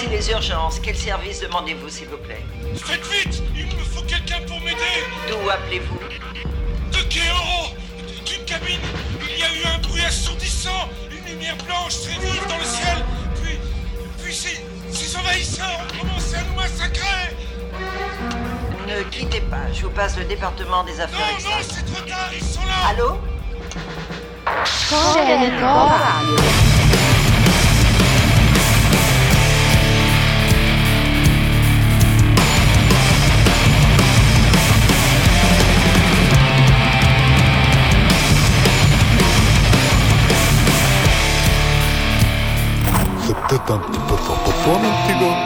Ici les urgences. Quel service demandez-vous, s'il vous plaît Faites vite Il me faut quelqu'un pour m'aider D'où appelez-vous De Kéoro D'une cabine Il y a eu un bruit assourdissant Une lumière blanche très vive dans le ciel Puis... Puis ces, ces envahisseurs ont commencé à nous massacrer Ne quittez pas. Je vous passe le département des affaires Non, non, externes. c'est trop tard Ils sont là Allô peut-être un petit peu fort pour toi, mon petit gars.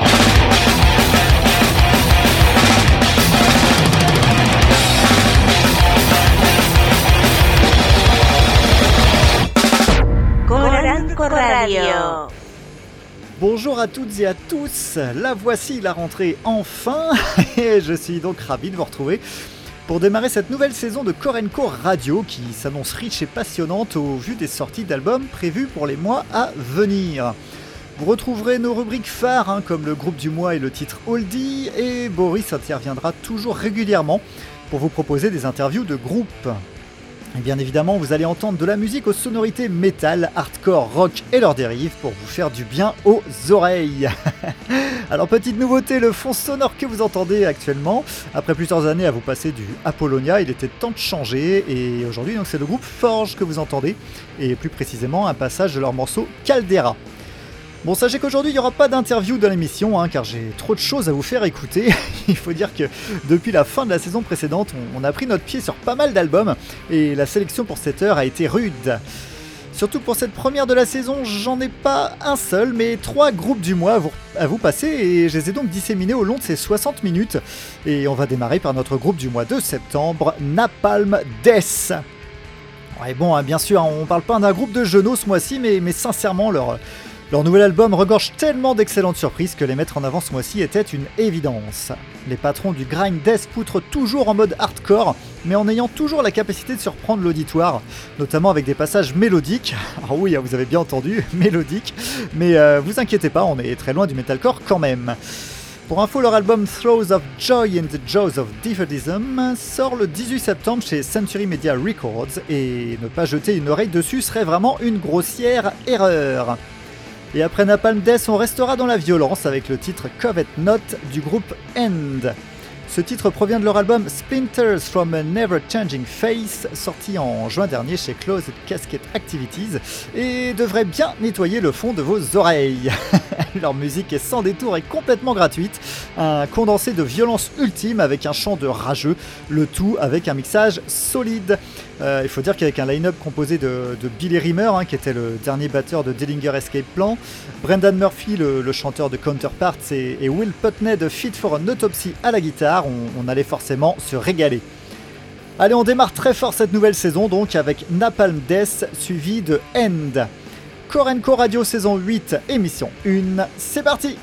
Coranco Radio. Bonjour à toutes et à tous, la voici la rentrée enfin et je suis donc ravi de vous retrouver pour démarrer cette nouvelle saison de Korenko Radio qui s'annonce riche et passionnante au vu des sorties d'albums prévues pour les mois à venir. Vous retrouverez nos rubriques phares hein, comme le groupe du mois et le titre Oldie et Boris interviendra toujours régulièrement pour vous proposer des interviews de groupe. Et bien évidemment, vous allez entendre de la musique aux sonorités métal, hardcore, rock et leurs dérives pour vous faire du bien aux oreilles. Alors petite nouveauté, le fond sonore que vous entendez actuellement, après plusieurs années à vous passer du Apollonia, il était temps de changer et aujourd'hui c'est le groupe Forge que vous entendez et plus précisément un passage de leur morceau Caldera. Bon, sachez qu'aujourd'hui, il n'y aura pas d'interview dans l'émission, hein, car j'ai trop de choses à vous faire écouter. il faut dire que depuis la fin de la saison précédente, on, a pris notre pied sur pas mal d'albums, et la sélection pour cette heure a été rude. Surtout pour cette première de la saison, j'en ai pas un seul, mais trois groupes du mois à vous, passer, et je les ai donc disséminés au long de ces 60 minutes. Et on va démarrer par notre groupe du mois de septembre, Napalm Death. Ouais, bon, hein, bien sûr, hein, on parle pas d'un groupe de genoux ce mois-ci, mais sincèrement, leur, leur nouvel album regorge tellement d'excellentes surprises que les mettre en avant ce mois-ci était une évidence. Les patrons du grind death poutrent toujours en mode hardcore, mais en ayant toujours la capacité de surprendre l'auditoire, notamment avec des passages mélodiques. Ah oui, vous avez bien entendu, mélodiques, mais euh, vous inquiétez pas, on est très loin du metalcore quand même. Pour info, leur album Throws of Joy in the Jaws of Defeatism sort le 18 septembre chez Century Media Records et ne pas jeter une oreille dessus serait vraiment une grossière erreur. Et après Napalm Death, on restera dans la violence avec le titre Covet Note du groupe End. Ce titre provient de leur album Splinters from a Never Changing Face, sorti en juin dernier chez Closed Casket Activities, et devrait bien nettoyer le fond de vos oreilles. leur musique est sans détour et complètement gratuite, un condensé de violence ultime avec un chant de rageux, le tout avec un mixage solide. Euh, il faut dire qu'avec un line-up composé de, Billy Rimmer, hein, qui était le dernier batteur de Dillinger Escape Plan, Brendan Murphy, le, chanteur de Counterparts, et, Will Putney de Fit for an Autopsy à la guitare, on, on allait forcément se régaler. Allez, on démarre très fort cette nouvelle saison donc avec Napalm Death suivi de End. Korenko Radio saison 8, émission 1, c'est parti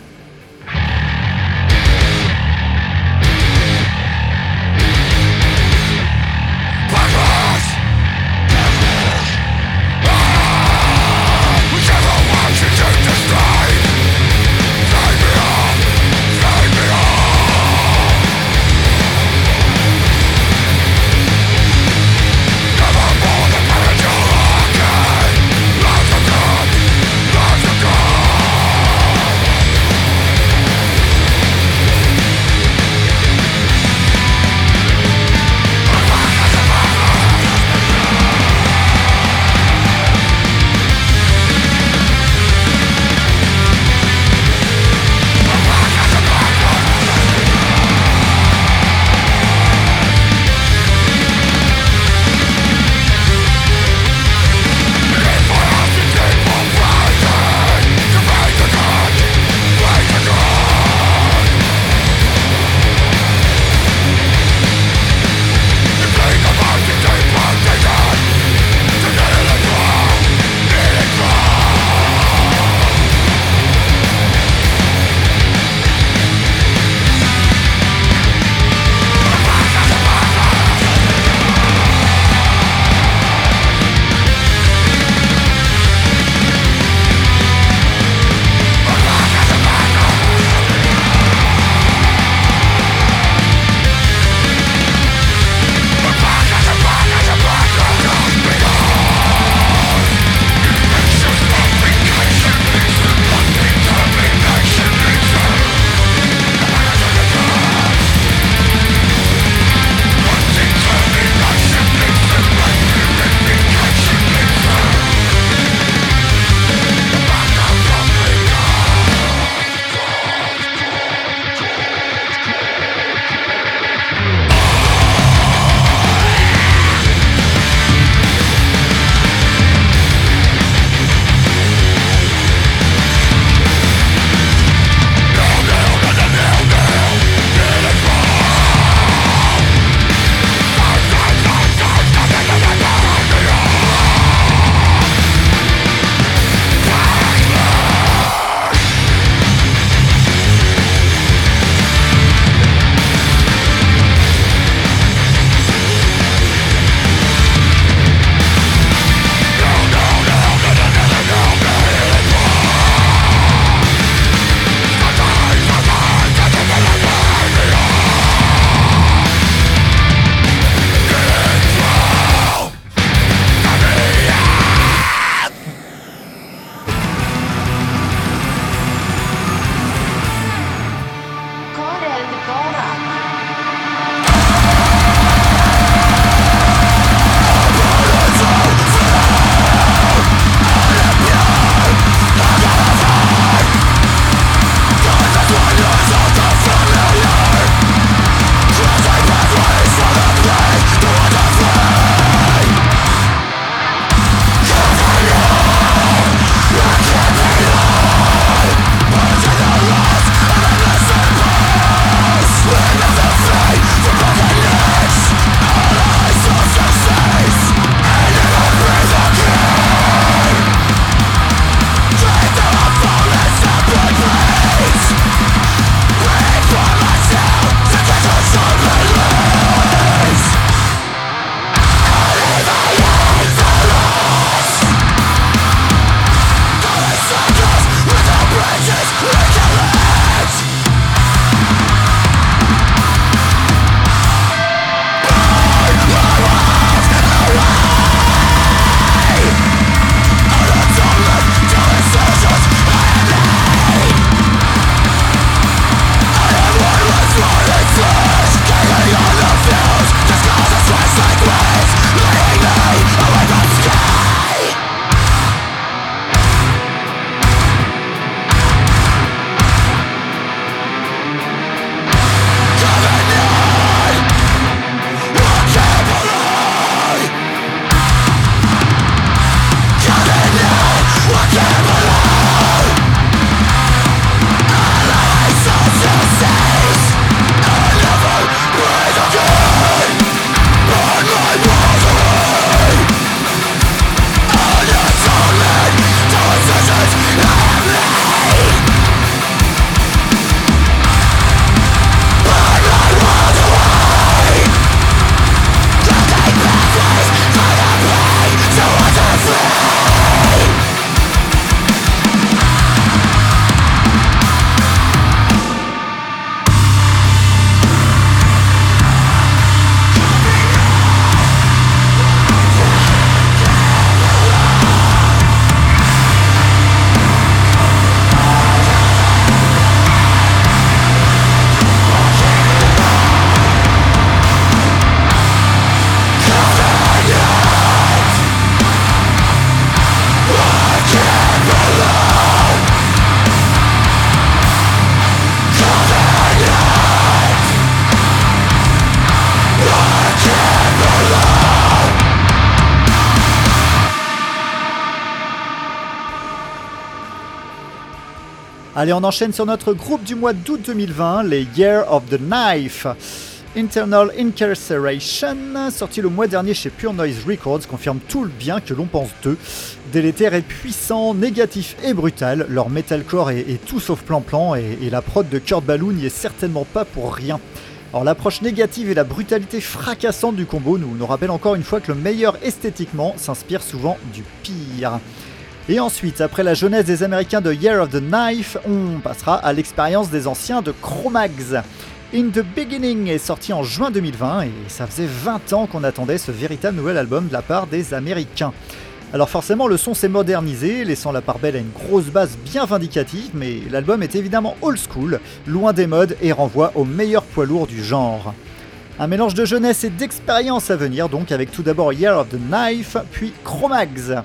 Allez, on enchaîne sur notre groupe du mois d'août 2020, les Year of the Knife. Internal Incarceration, sorti le mois dernier chez Pure Noise Records, confirme tout le bien que l'on pense d'eux. Délétère et puissant, négatif et brutal, leur metalcore est, tout sauf plan-plan et, et, la prod de Kurt Ballou n'y est certainement pas pour rien. Alors l'approche négative et la brutalité fracassante du combo nous, nous rappellent encore une fois que le meilleur esthétiquement s'inspire souvent du pire. Et ensuite, après la jeunesse des Américains de Year of the Knife, on passera à l'expérience des anciens de Chromags. In the Beginning est sorti en juin 2020 et ça faisait 20 ans qu'on attendait ce véritable nouvel album de la part des Américains. Alors forcément le son s'est modernisé, laissant la part belle à une grosse basse bien vindicative, mais l'album est évidemment old school, loin des modes et renvoie au meilleur poids lourd du genre. Un mélange de jeunesse et d'expérience à venir donc avec tout d'abord Year of the Knife, puis Chromags.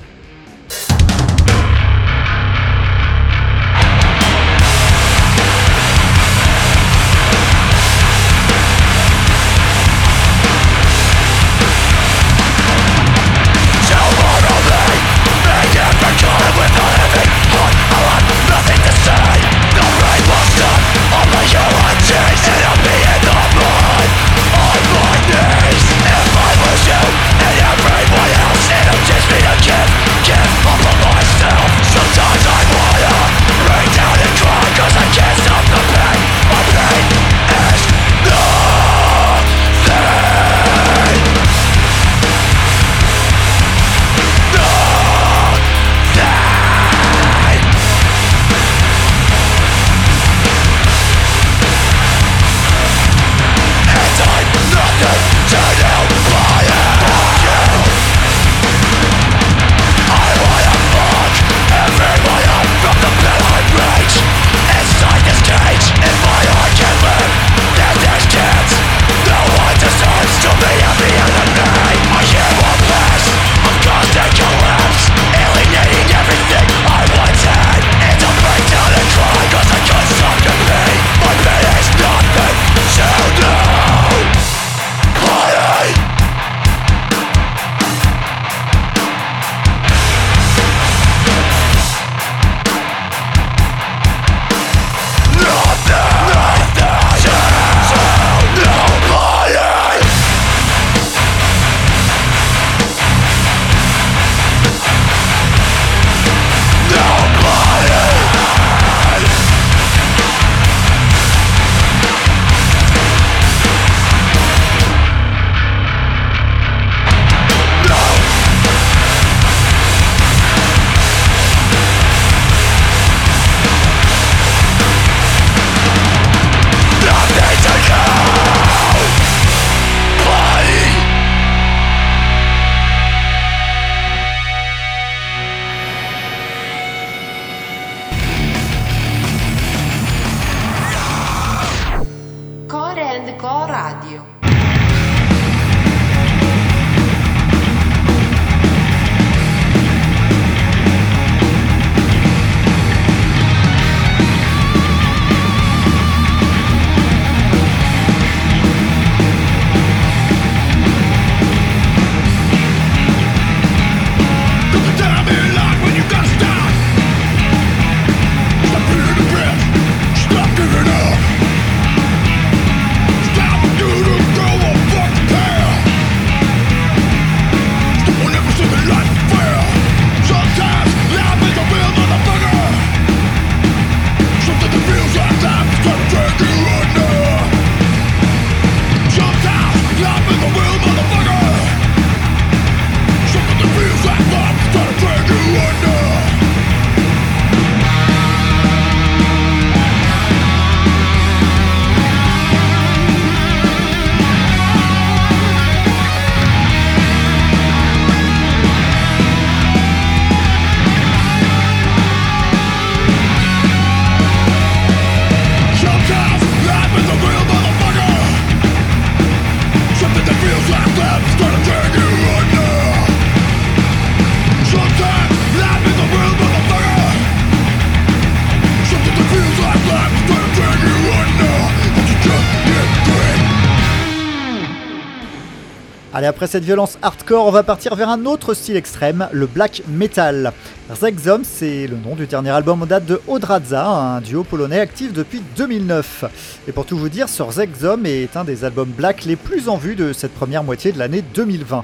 Après cette violence hardcore, on va partir vers un autre style extrême, le black metal. Zegzom, c'est le nom du dernier album en date de Odradza, un duo polonais actif depuis 2009. Et pour tout vous dire, Sir Zegzom est un des albums black les plus en vue de cette première moitié de l'année 2020.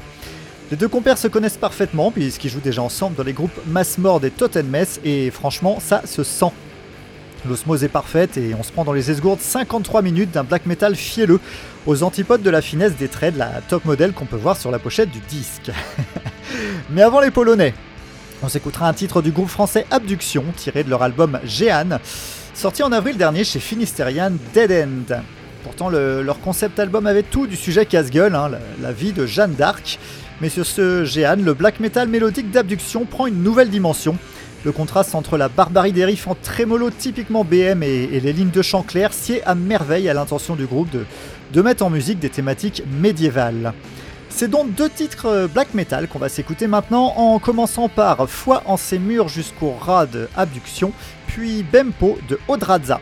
Les deux compères se connaissent parfaitement puisqu'ils jouent déjà ensemble dans les groupes Massmord et Totenmess et franchement ça se sent. L'osmose est parfaite et on se prend dans les esgourdes 53 minutes d'un black metal fielleux aux antipodes de la finesse des traits de la top modèle qu'on peut voir sur la pochette du disque. Mais avant les Polonais, on s'écoutera un titre du groupe français Abduction tiré de leur album Jeanne, sorti en avril dernier chez Finisterian Dead End. Pourtant, leur concept album avait tout du sujet casse-gueule, hein, la, vie de Jeanne d'Arc, mais sur ce Jeanne, le black metal mélodique d'Abduction prend une nouvelle dimension. Le contraste entre la barbarie des riffs en trémolo typiquement BM et, les lignes de chant clair sied à merveille à l'intention du groupe de, mettre en musique des thématiques médiévales. C'est donc deux titres euh, black metal qu'on va s'écouter maintenant en commençant par Foi en ses murs jusqu'au rat de Abduction, puis Bempo de Odradza.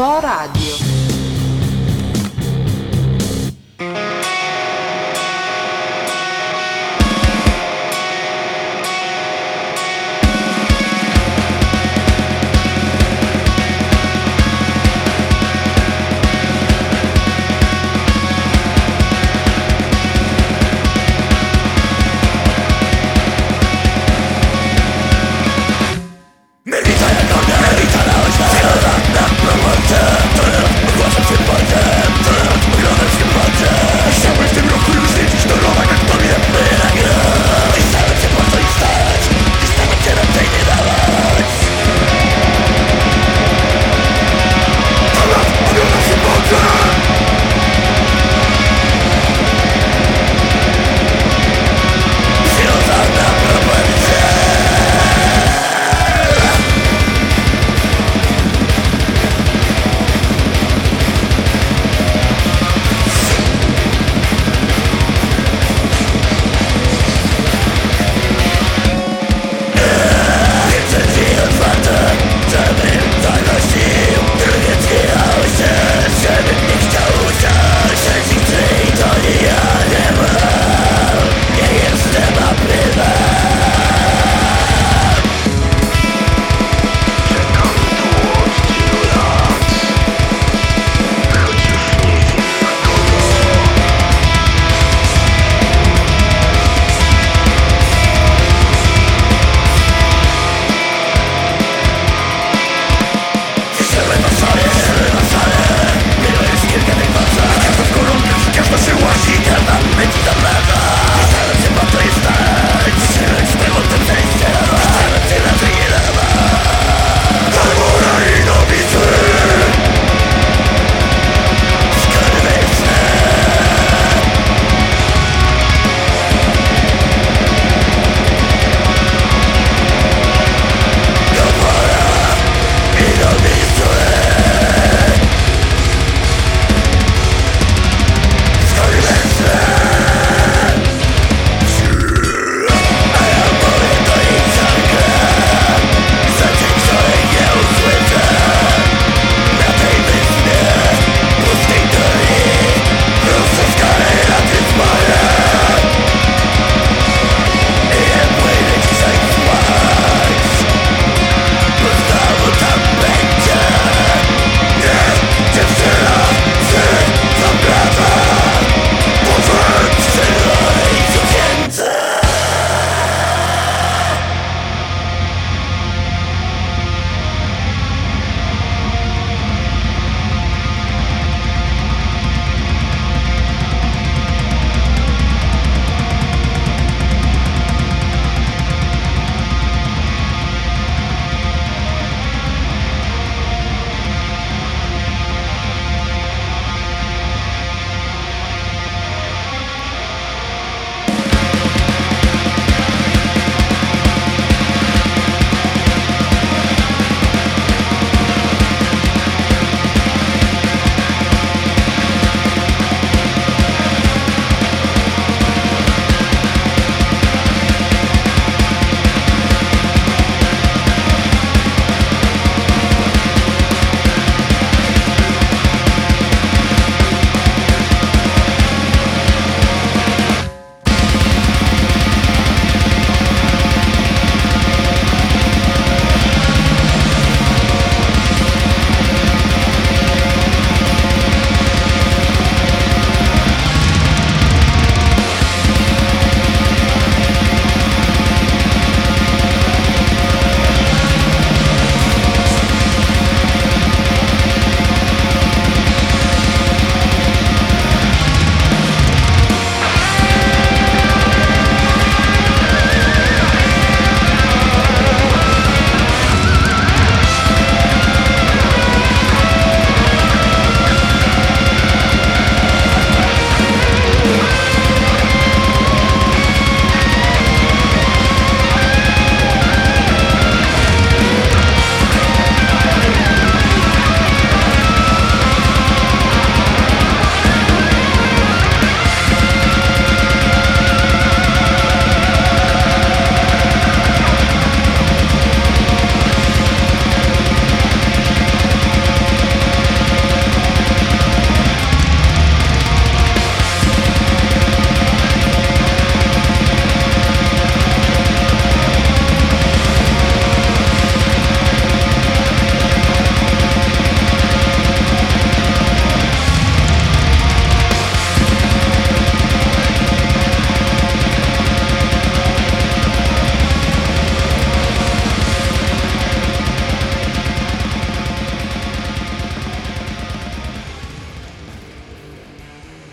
coragem.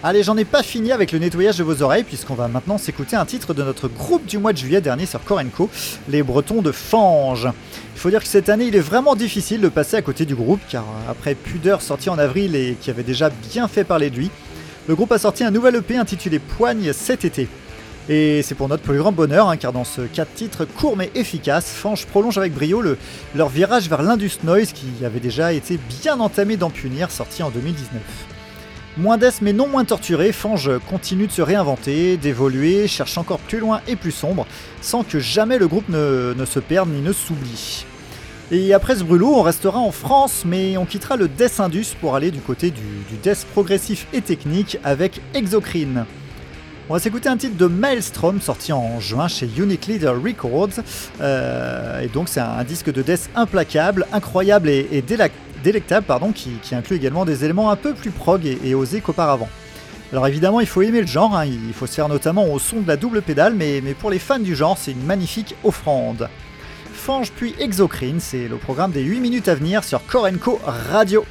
Allez, j'en ai pas fini avec le nettoyage de vos oreilles, puisqu'on va maintenant s'écouter un titre de notre groupe du mois de juillet dernier sur Korenko, les Bretons de Fange. Il faut dire que cette année, il est vraiment difficile de passer à côté du groupe, car après Pudeur sorti en avril et qui avait déjà bien fait parler de lui, le groupe a sorti un nouvel EP intitulé Poigne cet été. Et c'est pour notre plus grand bonheur, hein, car dans ce 4 titres court mais efficace, Fange prolonge avec brio le, leur virage vers l'Indus Noise qui avait déjà été bien entamé d'en punir, sorti en 2019. Moins d'ess mais non moins torturé, Fange continue de se réinventer, d'évoluer, cherche encore plus loin et plus sombre, sans que jamais le groupe ne, se perde ni ne s'oublie. Et après ce brûlot, on restera en France, mais on quittera le Death Indus pour aller du côté du, Death progressif et technique avec Exocrine. On va s'écouter un titre de Maelstrom sorti en juin chez Unique Leader Records. Euh, et donc c'est un, disque de death implacable, incroyable et, délectable pardon, qui, inclut également des éléments un peu plus prog et, osés qu'auparavant. Alors évidemment il faut aimer le genre, hein. il faut se faire notamment au son de la double pédale, mais, mais pour les fans du genre c'est une magnifique offrande. Fange puis Exocrine, c'est le programme des 8 minutes à venir sur Korenko Radio.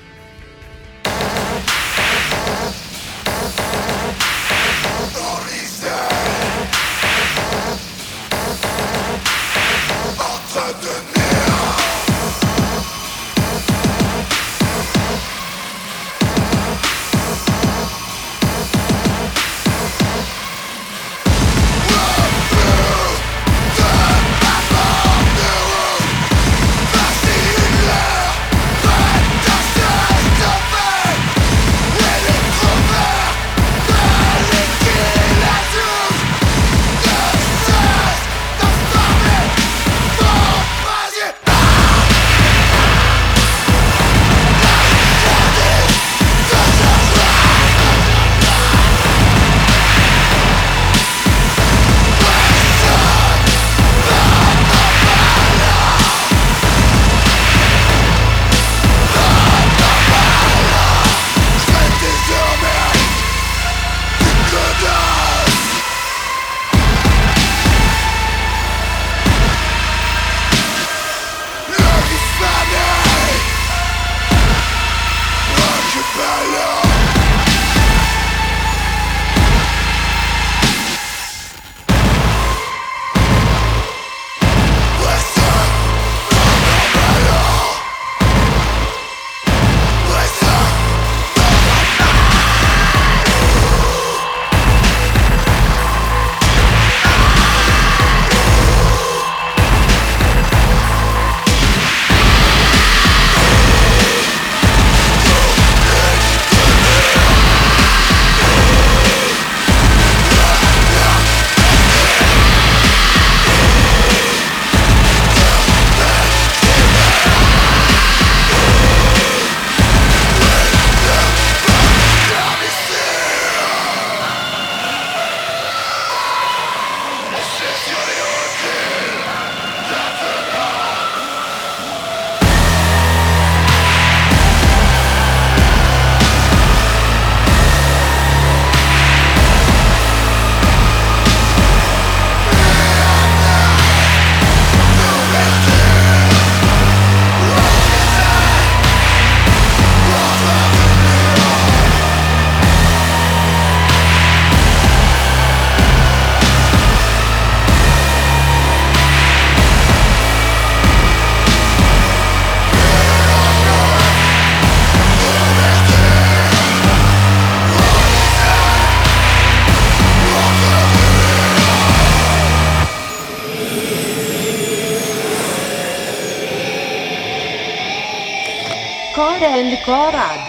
coragem.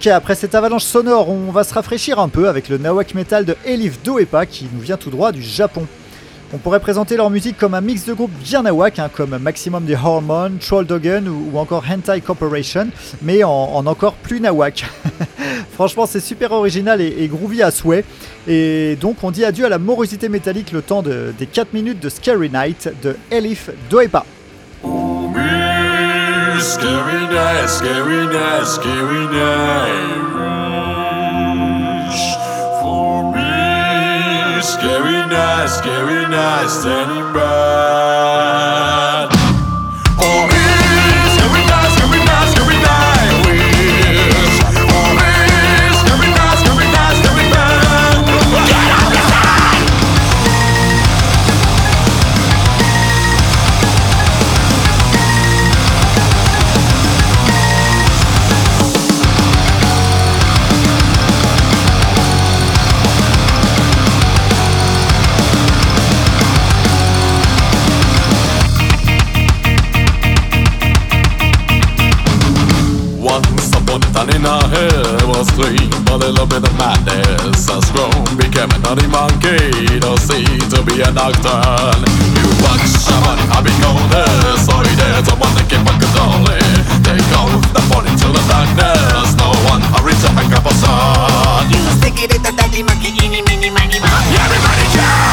Ok, après cette avalanche sonore, on va se rafraîchir un peu avec le nawak metal de Elif Doepa qui nous vient tout droit du Japon. On pourrait présenter leur musique comme un mix de groupes bien nawak, hein, comme Maximum the Hormone, Troll Dogen ou, encore Hentai Corporation, mais en, encore plus nawak. Franchement, c'est super original et, groovy à souhait. Et donc, on dit adieu à la morosité métallique le temps des 4 minutes de Scary Night de Elif Doepa. Scary night, scary night, scary night. For me, scary night, scary night, standing by. to be an actor You fuck have been golden Soy there's a one that can fuck us all in the into the darkness. No one hurry to hang up a You stick it in the daddy monkey, eeny, meeny, miny, miny Everybody jump!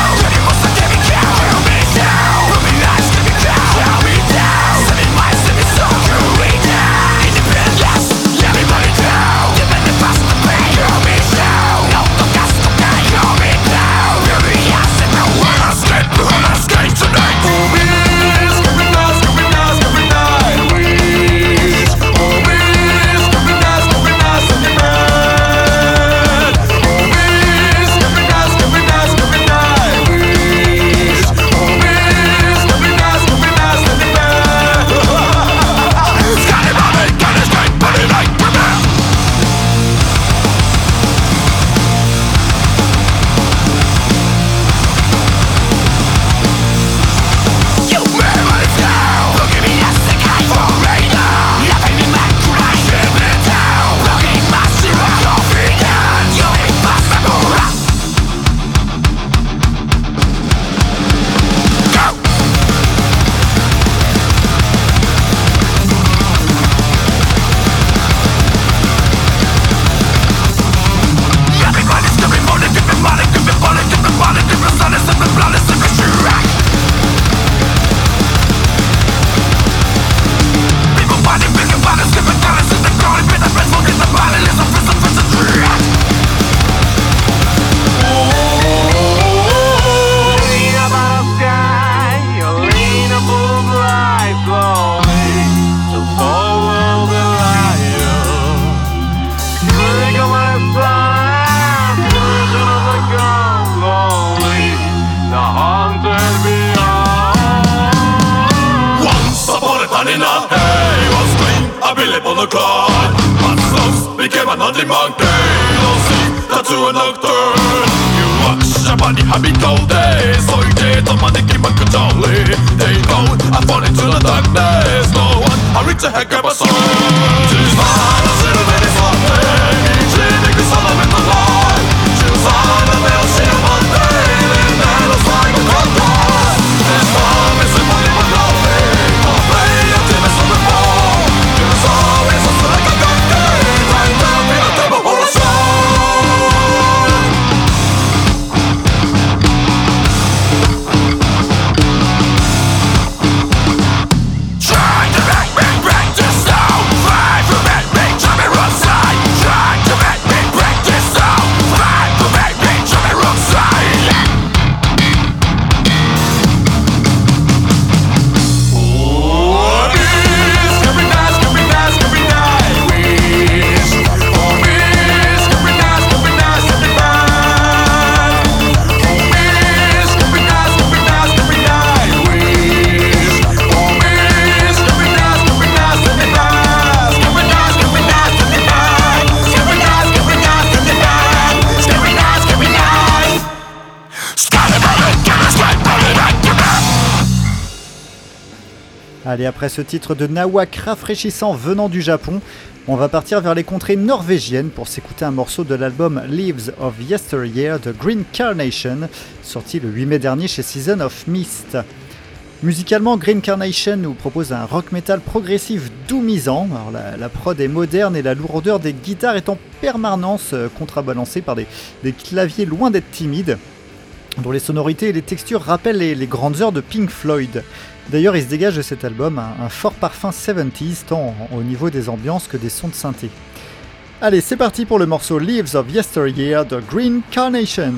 Allez, après ce titre de nawak rafraîchissant venant du Japon, On va partir vers les contrées norvégiennes pour s'écouter un morceau de l'album Leaves of Yesteryear de Green Carnation, sorti le 8 mai dernier chez Season of Mist. Musicalement, Green Carnation nous propose un rock metal progressif doomisant. Alors la, prod est moderne et la lourdeur des guitares est en permanence euh, contrebalancée par des, claviers loin d'être timides, dont les sonorités et les textures rappellent les, grandes heures de Pink Floyd. D'ailleurs, il se dégage de cet album un, fort parfum 70s, tant au niveau des ambiances que des sons de synthé. Allez, c'est parti pour le morceau Leaves of Yesteryear de Green Carnation.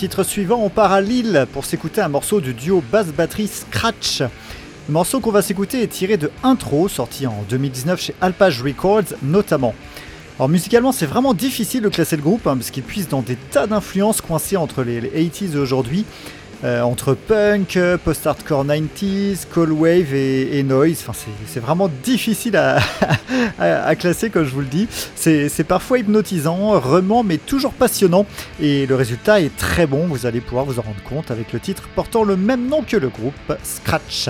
Titre suivant, on part à Lille pour s'écouter un morceau du duo basse-batterie Scratch. Le morceau qu'on va s'écouter est tiré de Intro, sorti en 2019 chez Alpage Records notamment. Alors musicalement c'est vraiment difficile de classer le groupe, hein, parce qu'il puise dans des tas d'influences coincées entre les, 80s et aujourd'hui. Euh, entre punk, post-hardcore 90s, cold wave et, noise. Enfin, c'est vraiment difficile à, classer, comme je vous le dis. C'est parfois hypnotisant, remant, mais toujours passionnant. Et le résultat est très bon, vous allez pouvoir vous en rendre compte avec le titre portant le même nom que le groupe, Scratch.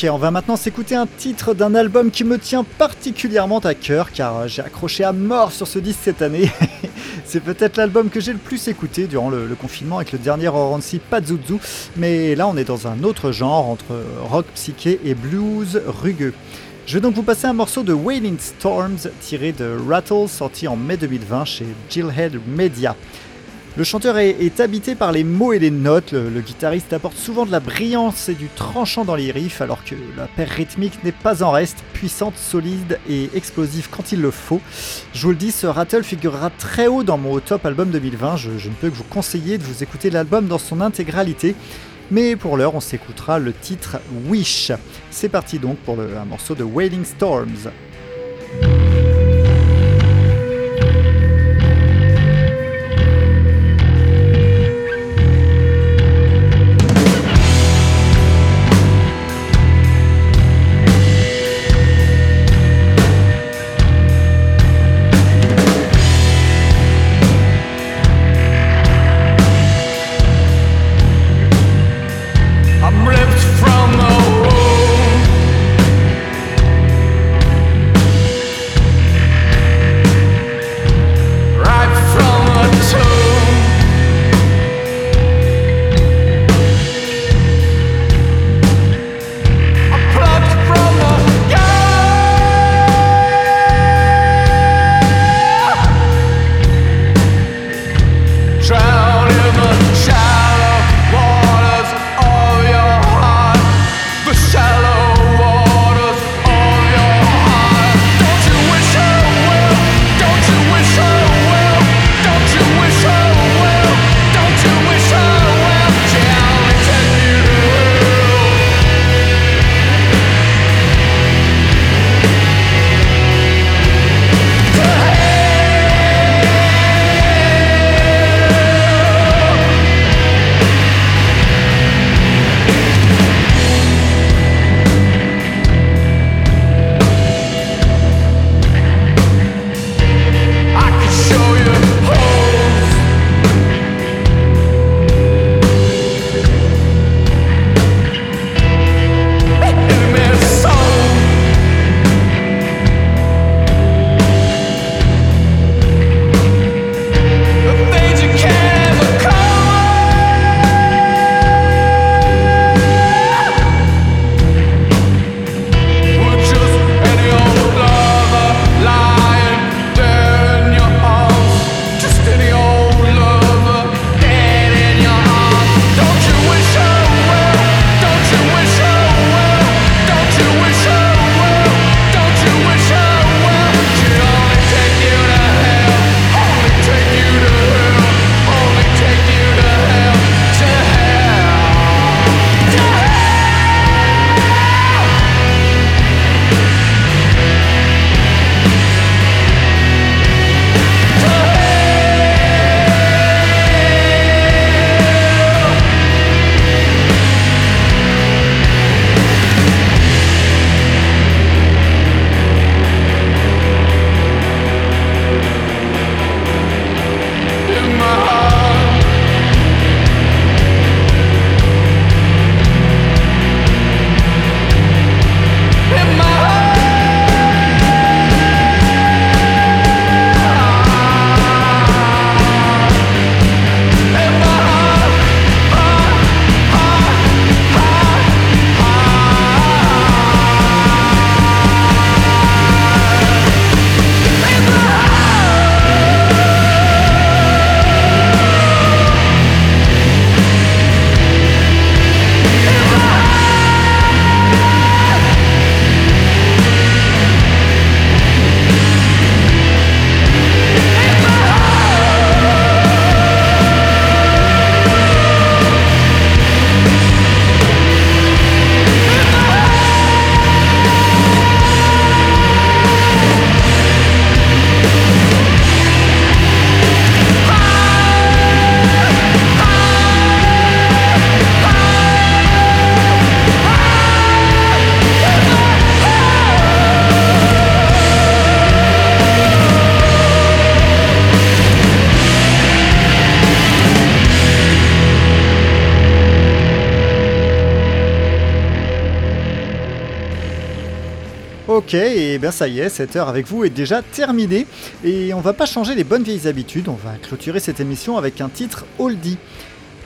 Ok, on va maintenant s'écouter un titre d'un album qui me tient particulièrement à cœur car euh, j'ai accroché à mort sur ce disque cette année. C'est peut-être l'album que j'ai le plus écouté durant le, confinement avec le dernier Orancy Pazuzu, mais là on est dans un autre genre entre rock psyché et blues rugueux. Je vais donc vous passer un morceau de Wailing Storms tiré de Rattle sorti en mai 2020 chez Gillhead Media. Le chanteur est, habité par les mots et les notes, le, guitariste apporte souvent de la brillance et du tranchant dans les riffs alors que la paire rythmique n'est pas en reste, puissante, solide et explosive quand il le faut. Je vous le dis, ce Rattle figurera très haut dans mon top album 2020, je, ne peux que vous conseiller de vous écouter l'album dans son intégralité. Mais pour l'heure, on s'écoutera le titre Wish. C'est parti donc pour un morceau de Wailing Storms. Et bien ça y est, cette heure avec vous est déjà terminée. Et on va pas changer les bonnes vieilles habitudes, on va clôturer cette émission avec un titre oldie.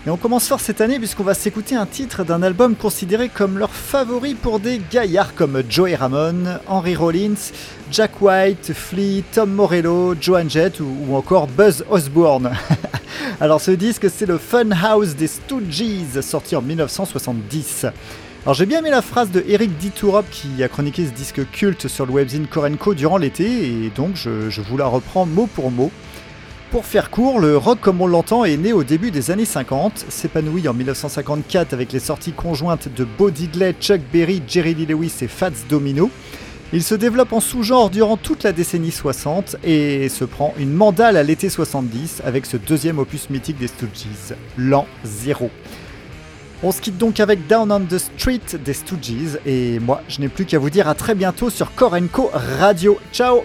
Et on commence fort cette année puisqu'on va s'écouter un titre d'un album considéré comme leur favori pour des gaillards comme Joey Ramone, Henry Rollins, Jack White, Flea, Tom Morello, Joan Jett ou, ou encore Buzz Osborne. Alors ce disque c'est le Fun House des Stooges sorti en 1970. Alors j'ai bien aimé la phrase de Eric Ditourop qui a chroniqué ce disque culte sur le webzine Korenko durant l'été et donc je, vous la reprends mot pour mot. Pour faire court, le rock comme on l'entend est né au début des années 50, s'épanouit en 1954 avec les sorties conjointes de Bo Diddley, Chuck Berry, Jerry Lee Lewis et Fats Domino. Il se développe en sous-genre durant toute la décennie 60 et se prend une mandale à l'été 70 avec ce deuxième opus mythique des Stooges, l'an 0. On se quitte donc avec Down on the Street des Stooges et moi je n'ai plus qu'à vous dire à très bientôt sur Korenko Radio. Ciao